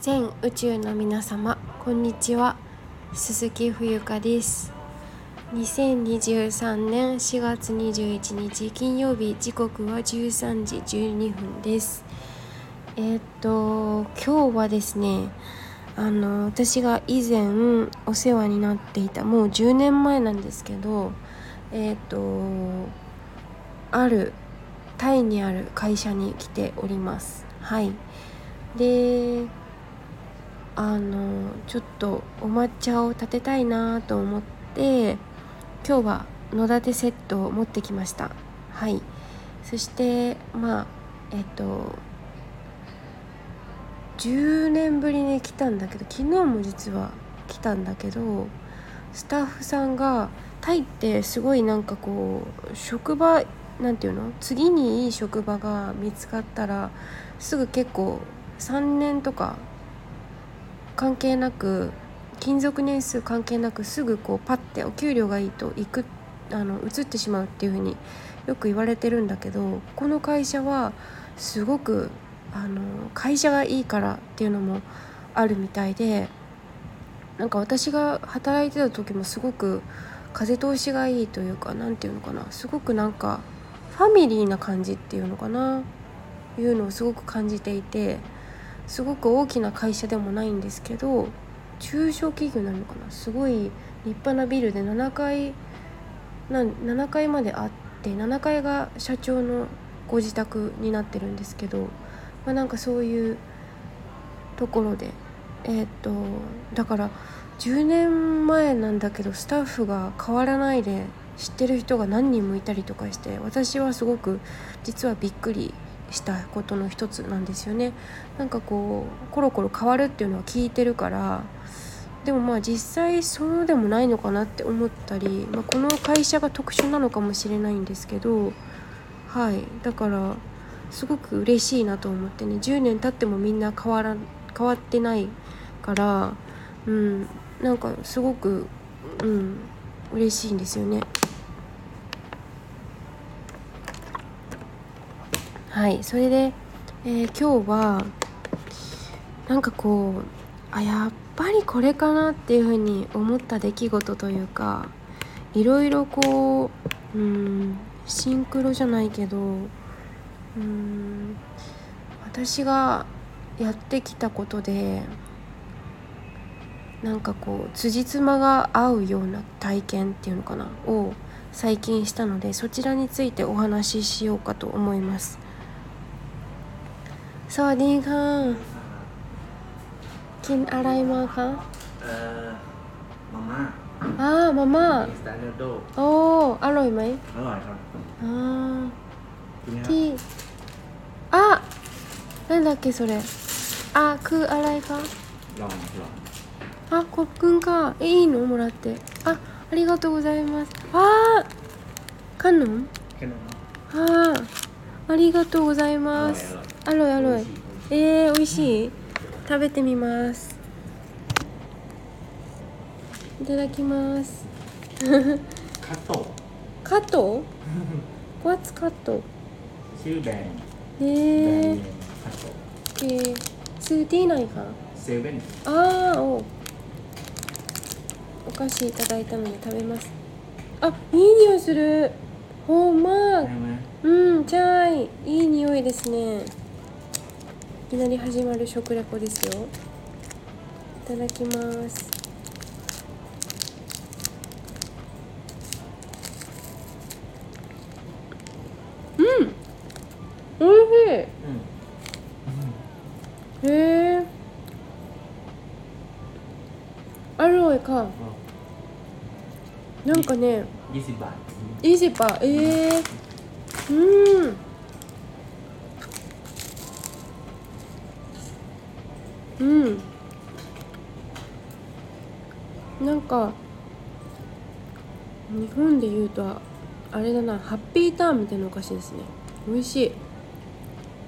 全宇宙の皆様こんにちは。鈴木冬香です。2023年4月21日金曜日時刻は13時12分です。えー、っと今日はですねあの私が以前お世話になっていたもう10年前なんですけどえー、っとあるタイにある会社に来ております。はい。であのちょっとお抹茶を立てたいなと思って今日は野立セットを持ってきました。はい。そしてまあえっと10年ぶりに来たんだけど昨日も実は来たんだけどスタッフさんがタイってすごいなんかこう職場なんていうの？次にいい職場が見つかったらすぐ結構3年とか関係なく勤続年数関係なくすぐこうパッてお給料がいいと行くあの移ってしまうっていうふうによく言われてるんだけどこの会社はすごくあの会社がいいからっていうのもあるみたいでなんか私が働いてた時もすごく風通しがいいというか何て言うのかなすごくなんかファミリーな感じっていうのかないうのをすごく感じていてすごく大きな会社でもないんですけど中小企業なのかな？すごい立派なビルで7階な7階まであって7階が社長のご自宅になってるんですけど、まあ、なんかそういうところでえー、っとだから10年前なんだけどスタッフが変わらないで知ってる人が何人もいたりとかして私はすごく実はびっくりしたことの一つなんですよね。なんかこうコロコロ変わるっていうのは聞いてるからでもまあ実際そうでもないのかなって思ったり、まあ、この会社が特殊なのかもしれないんですけどはいだからすごく嬉しいなと思ってね10年経ってもみんな変わら変わってないからうんなんかすごくうん嬉しいんですよね。はいそれで、えー、今日はなんかこうあやっぱりこれかなっていうふうに思った出来事というかいろいろこううんシンクロじゃないけどうん私がやってきたことでなんかこう辻褄が合うような体験っていうのかなを最近したのでそちらについてお話ししようかと思います。 สวัสดีค่ะกินอะไรมาคะเอ่อมาม่าอ่ามาม่าสแตนเดอร์โดโอ้อร่อยไหมอร่อยครับอ่ากินไหมครับที่อ่ะなんだっけそれあคืออะไรคะลองลองあコップンかえいいのもらってあありがとうございますわあカノン แค่นั้นああありがとうございます あろイアロイえー、美味しい？食べてみます。いただきます。カットカット What's カット10円えー、カットえー、2D ないか？7ああおお菓子いただいたので食べます。あいい匂いする。ほんま。うんチャイ。いい匂いですね。きなり始まる食レポですよ。いただきます。うんおいしい、え、か、なんかねイージーパーええー、うん。うん。なんか日本で言うとあれだなハッピーターンみたいなお菓子ですね。美味しい。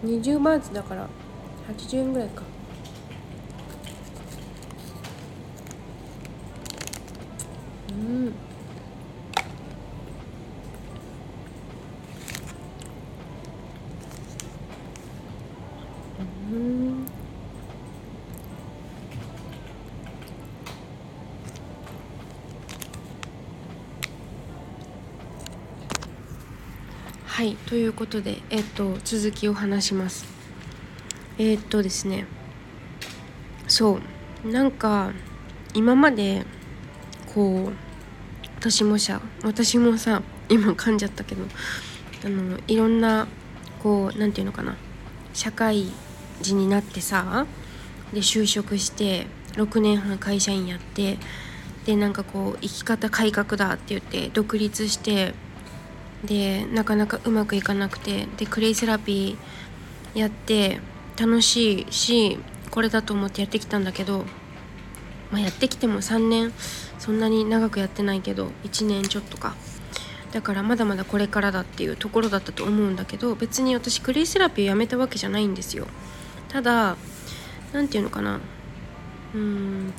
20バーツだから80円ぐらいか。はいということでえっと続きを話します。えっとですねそうなんか今までこう私もさ私もさ今噛んじゃったけどあのいろんなこう何て言うのかな社会人になってさで就職して6年半会社員やってでなんかこう生き方改革だって言って独立してでなかなかうまくいかなくてでクレイセラピーやって楽しいしこれだと思ってやってきたんだけど、まあ、やってきても3年そんなに長くやってないけど1年ちょっとか。だからまだまだこれからだっていうところだったと思うんだけど別に私クレイセラピーやめたわけじゃないんですよ。ただ何て言うのかな。うん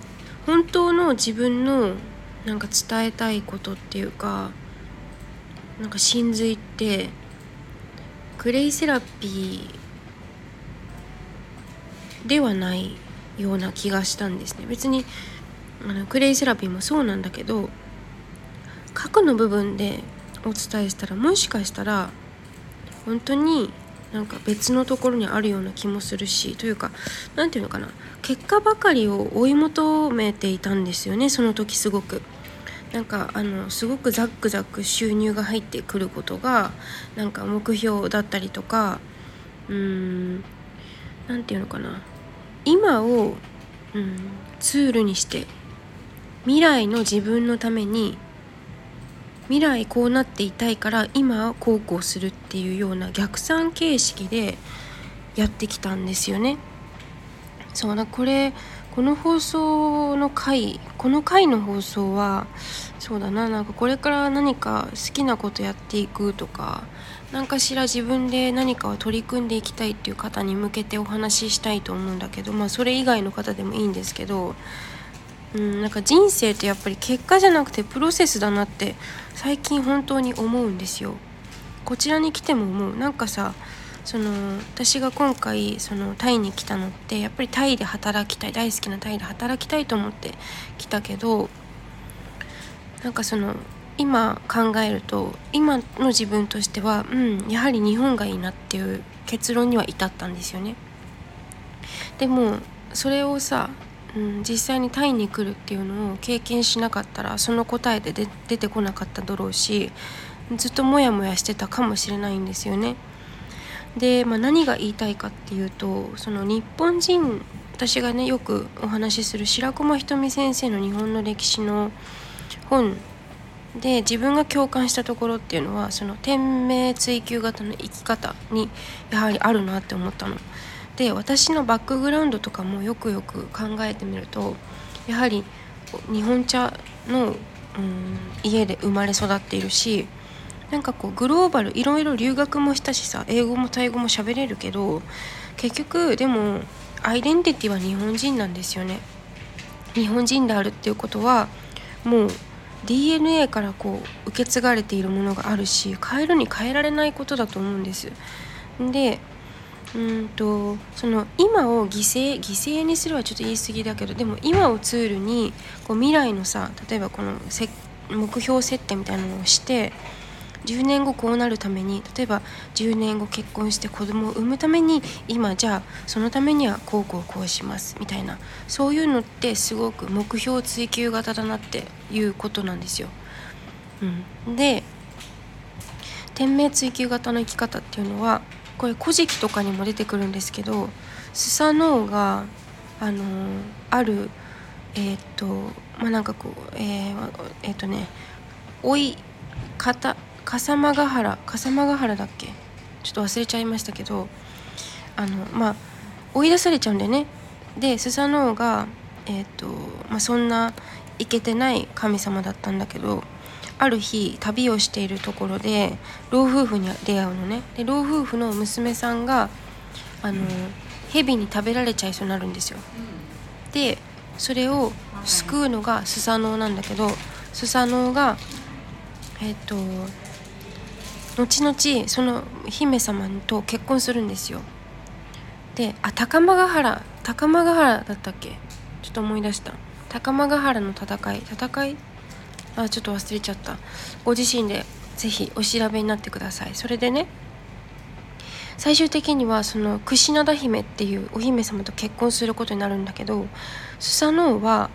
本当の自分のなんか伝えたいことっていうかなんか真髄ってクレイセラピーではないような気がしたんですね別にあのクレイセラピーもそうなんだけど核の部分でお伝えしたらもしかしたら本当になんか別のところにあるような気もするしというか何て言うのかな結果ばかりを追い求めていたんですよねその時すごく。なんかあのすごくザックザック収入が入ってくることがなんか目標だったりとかうーん何て言うのかな今を、うん、ツールにして未来の自分のために未来こうなっていたいから今こうこうするっていうような逆算形式でやってきたんですよね。そうだこれこの放送の回この回の放送はそうだななんかこれから何か好きなことやっていくとか何かしら自分で何かを取り組んでいきたいっていう方に向けてお話ししたいと思うんだけどまあそれ以外の方でもいいんですけどうん、なんか人生ってやっぱり結果じゃなくてプロセスだなって最近本当に思うんですよ。こちらに来ても思うなんかさその私が今回そのタイに来たのってやっぱりタイで働きたい大好きなタイで働きたいと思って来たけどなんかその今考えると今の自分としてはうんやはり日本がいいなっていう結論には至ったんですよね。でもそれをさうん、実際にタイに来るっていうのを経験しなかったらその答えでで出てこなかっただろうしずっとモヤモヤしてたかもしれないんですよね。で、まあ、何が言いたいかっていうとその日本人私がねよくお話しする白駒ひとみ先生の日本の歴史の本で自分が共感したところっていうのはその天命追求型の生き方にやはりあるなって思ったの。で私のバックグラウンドとかもよくよく考えてみるとやはり日本茶の、うん、家で生まれ育っているしなんかこうグローバルいろいろ留学もしたしさ英語もタイ語も喋れるけど結局でもアイデンティティは日本人なんですよね。日本人であるっていうことはもう DNA からこう受け継がれているものがあるし変えるに変えられないことだと思うんです。でうんとその今を犠牲犠牲にするはちょっと言い過ぎだけどでも今をツールにこう未来のさ例えばこの目標設定みたいなのをして10年後こうなるために例えば10年後結婚して子供を産むために今じゃあそのためにはこうこうこうしますみたいなそういうのってすごく目標追求型だなっていうことなんですよ。うん、で天命追求型の生き方っていうのはこれ「古事記」とかにも出てくるんですけどスサノオがあのあるえっ、とまあなんかこうえー、えー、とね追い方笠間ヶ原笠間ヶ原だっけ？ちょっと忘れちゃいましたけどあのまあ追い出されちゃうんだよね。でスサノオがえっ、とまあそんなイケてない神様だったんだけどある日旅をしているところで老夫婦に出会うのね。で老夫婦の娘さんがあの蛇に食べられちゃいそうになるんですよ。でそれを救うのがスサノオなんだけどスサノオがえっ、と後々その姫様と結婚するんですよ。であ高間ヶ原高間ヶ原だったっけ？ちょっと思い出した。高間ヶ原の戦い。戦い？あちょっと忘れちゃった。ご自身でぜひお調べになってください。それでね最終的にはその櫛灘姫っていうお姫様と結婚することになるんだけどスサノオは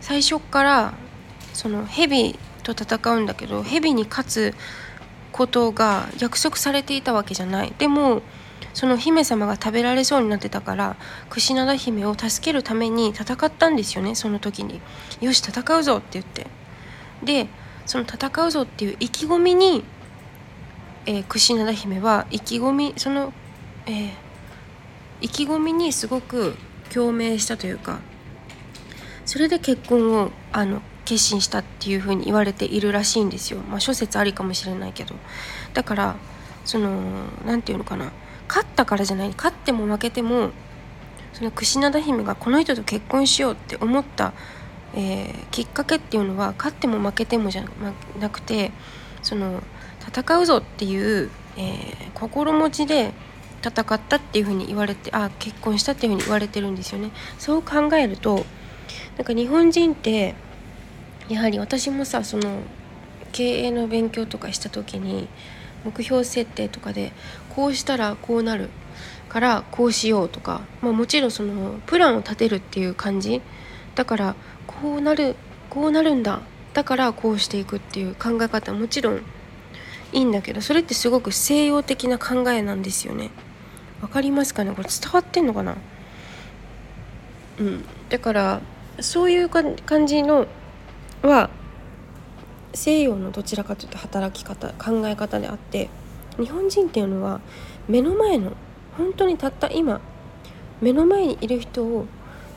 最初からその蛇と戦うんだけど蛇に勝つことが約束されていたわけじゃない。でもその姫様が食べられそうになってたから櫛灘姫を助けるために戦ったんですよねその時に「よし戦うぞ」って言って。でその戦うぞっていう意気込みに、えー、櫛灘姫は意気込みその、えー、意気込みにすごく共鳴したというかそれで結婚をあの決心したっていうふうに言われているらしいんですよ。まあ、諸説ありかもしれないけどだからその何て言うのかな勝ったからじゃない勝っても負けてもその櫛灘姫がこの人と結婚しようって思った、えー、きっかけっていうのは勝っても負けてもじゃなくてその戦うぞっていう、えー、心持ちで戦ったっていうふうに言われてあ結婚したっていうふうに言われてるんですよね。そう考えるとなんか日本人ってやはり私もさその経営の勉強とかした時に目標設定とかでこうしたらこうなるからこうしようとか、まあ、もちろんそのプランを立てるっていう感じ。だからこうなるこうなるんだ。だからこうしていくっていう考え方もちろんいいんだけどそれってすごく西洋的な考えなんですよね。わかりますかね？これ伝わってんのかな？うん。だからそういう感じのは西洋のどちらかというと働き方考え方であって日本人っていうのは目の前の本当にたった今目の前にいる人を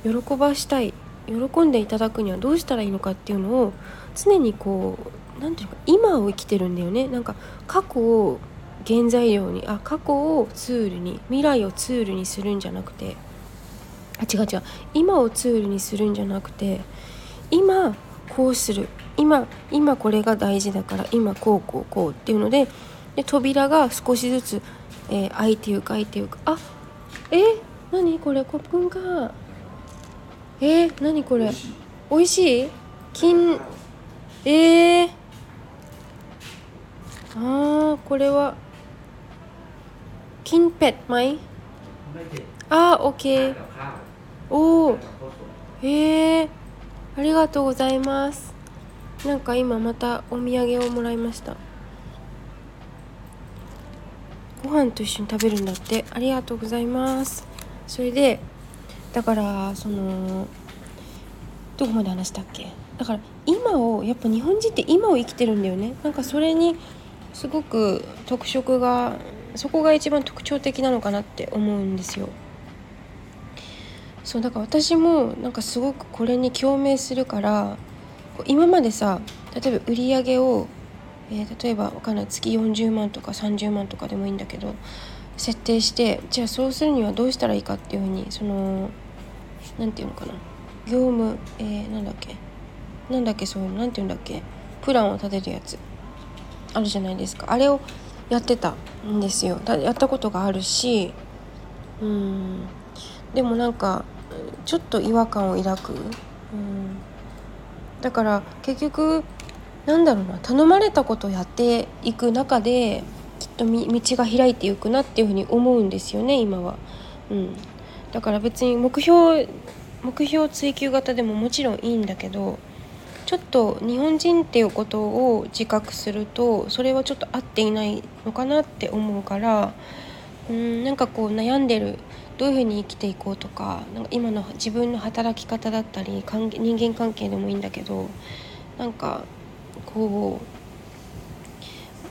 喜ばしたい喜んでいただくにはどうしたらいいのかっていうのを常にこう何て言うか今を生きてるんだよね。なんか過去を原材料にあ過去をツールに未来をツールにするんじゃなくてあ違う違う今をツールにするんじゃなくて今こうする今今これが大事だから今こうこうこうっていうのでで扉が少しずつ、えー、開いていく開いていくあえー、何これコップンかえー、何これ美味しい金えー、あーこれは金เป็ดไหมあーオッケーおおへえー ありがとうございます。なんか今またお土産をもらいました。ご飯と一緒に食べるんだって。ありがとうございます。それでだからそのどこまで話したっけ？だから今をやっぱ日本人って今を生きてるんだよね。なんかそれにすごく特色がそこが一番特徴的なのかなって思うんですよ。そうだから私もなんかすごくこれに共鳴するから今までさ例えば売り上げを、えー、例えばわかんない月40万とか30万とかでもいいんだけど設定してじゃあそうするにはどうしたらいいかっていうふうにその何て言うのかな。業務えー、なんだっけ。なんだっけそういうの何て言うんだっけ。プランを立てるやつ。あるじゃないですか。あれをやってたんですよ。やったことがあるしうん。でもなんかちょっと違和感を抱く、うん、だから結局なんだろうな。頼まれたことをやっていく中できっと道が開いていくなっていうふうに思うんですよね今は、うん、だから別に目標目標追求型でももちろんいいんだけどちょっと日本人っていうことを自覚するとそれはちょっと合っていないのかなって思うからうんなんかこう悩んでるどういうふうに生きていこうとかなんか今の自分の働き方だったり人間関係でもいいんだけどなんかこ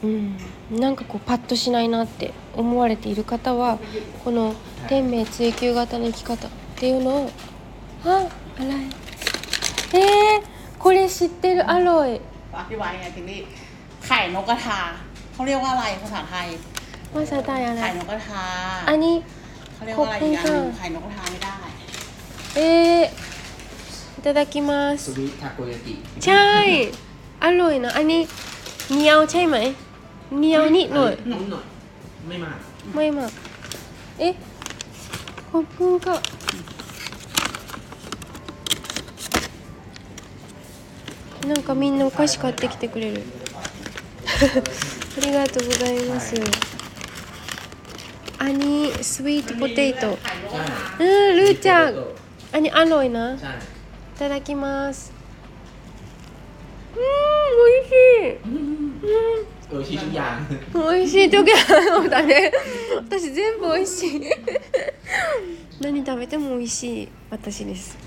ううんなんかこうパッとしないなって思われている方はこの天命追求型の生き方っていうのをあอะไรえー、これ知ってるアロイอธิบายไงทีนี้ไข่นกกระทาเขาเรียกว่าอะไรภาษาไทยภาษาไทยอะไรไข่นกกระทาอันนี้ เขาเรียกว่าอะไรอีกอันหนึงไข่นกกระทาไม่ได้えー、いただきま สุ す ริทาโกยากิ ใช่อร่อยนะอันนี้เหนียวใช่ไหมเหนียวนิดหน่อย นุ่มหน่อย ไม่มาก ไม่มากเอ๊ะขอบคุณค่ะなんかみんなお菓子買ってきてくれる ありがとうございます アニスイートポテトうんルーちゃんアニアロイないただきますうん美味しい美味しいじゃん美味しいだね私全部美味しい何食べても美味しい私です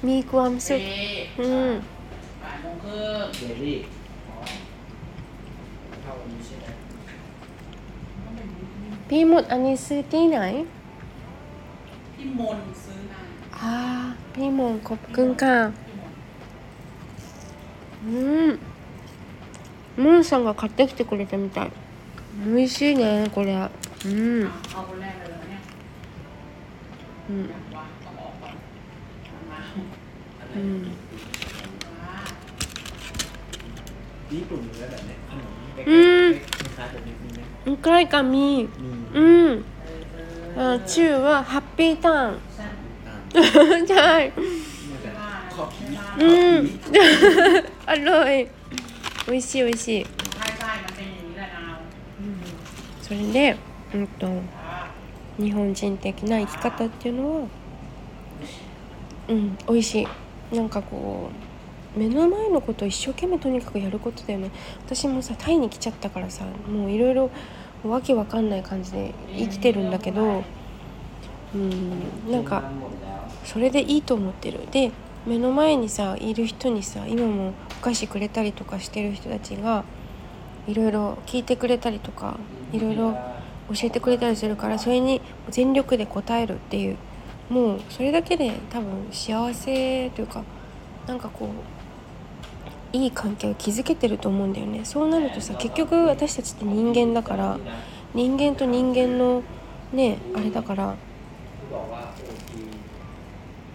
ミークアムソうん。 พี่มดอันนี้ซื้อที่ไหน พี่มนซื้อนาอ่าพี่มนขอบคุณค่ะอืมムーンさんが買ってきてくれたみたい美味しいねこれうんเอาคนแรกเลยเหรอเนี่ยうんอยากว่าต้องออกก่อนมาอะไรうんว่าญี่ปุ่นเลยแบบเนี้ยขนมเล็กๆคล้ายๆแบบนี้ かい髪。うん、うん。あ中はハッピーターン。うん。あอืมอい美味しい美味しい。それでうんと日本人的な生き方っていうのはうん美味しい。なんかこう目の前のことを一生懸命とにかくやることだよね。私もさタイに来ちゃったからさもういろいろわけわかんない感じで生きてるんだけどうんなんかそれでいいと思ってる。で目の前にさいる人にさ今もお菓子くれたりとかしてる人たちがいろいろ聞いてくれたりとかいろいろ教えてくれたりするからそれに全力で応えるっていうもうそれだけで多分幸せというかなんかこういい関係を築けてると思うんだよねそうなるとさ結局私たちって人間だから人間と人間のねあれだから บอกว่าโอที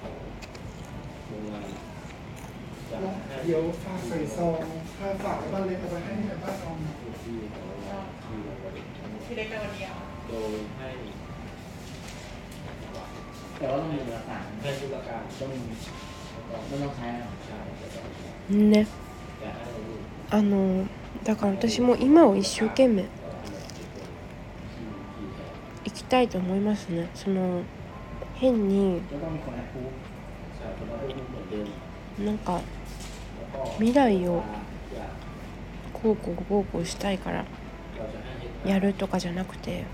ของโรงงานจะให้ เดี๋ยวฝากใส่ซองถ้าฝากไว้บ้านเล็กเอาไปให้ในบ้านเอา โอทีของโรงงานคิววันนี้ พี่เล็กไปวันเดียว โดยให้ แต่ว่าต้องมีเอกสาร ให้ธุรการ ต้องมีไม่ต้องใช้หรอก ใช่จะต้อง ね จะให้ลูก あのだから私も今を一生懸命生きたいと思いますね。その変になんか未来をこうこうこうこうしたいからやるとかじゃなくて、うん、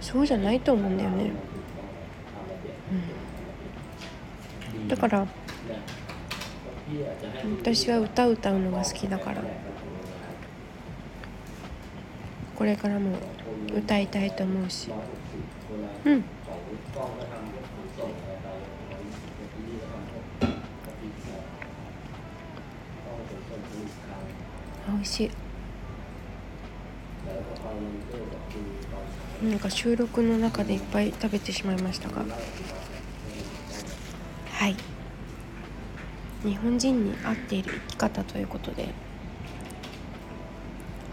そうじゃないと思うんだよね。うん。だから私は歌を歌うのが好きだから。これからも歌いたいと思うし。うん。美味しい。なんか収録の中でいっぱい食べてしまいましたが。はい。日本人に合っている生き方ということで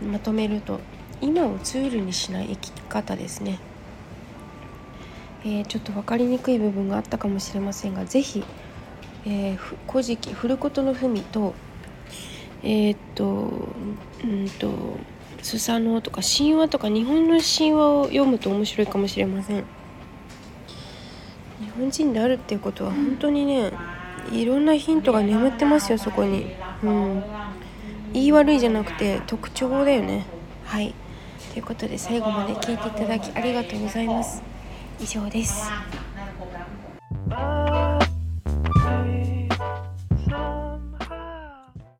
まとめると今をツールにしない生き方ですね、えーちょっと分かりにくい部分があったかもしれませんがぜひ「えー古事記振ることの文」とえーっとうんとスサノオとか神話とか日本の神話を読むと面白いかもしれません。日本人であるっていうことは本当にねいろんなヒントが眠ってますよそこに。うん。言い悪いじゃなくて特徴だよね。はい。ということで最後まで聞いていただきありがとうございます。以上です。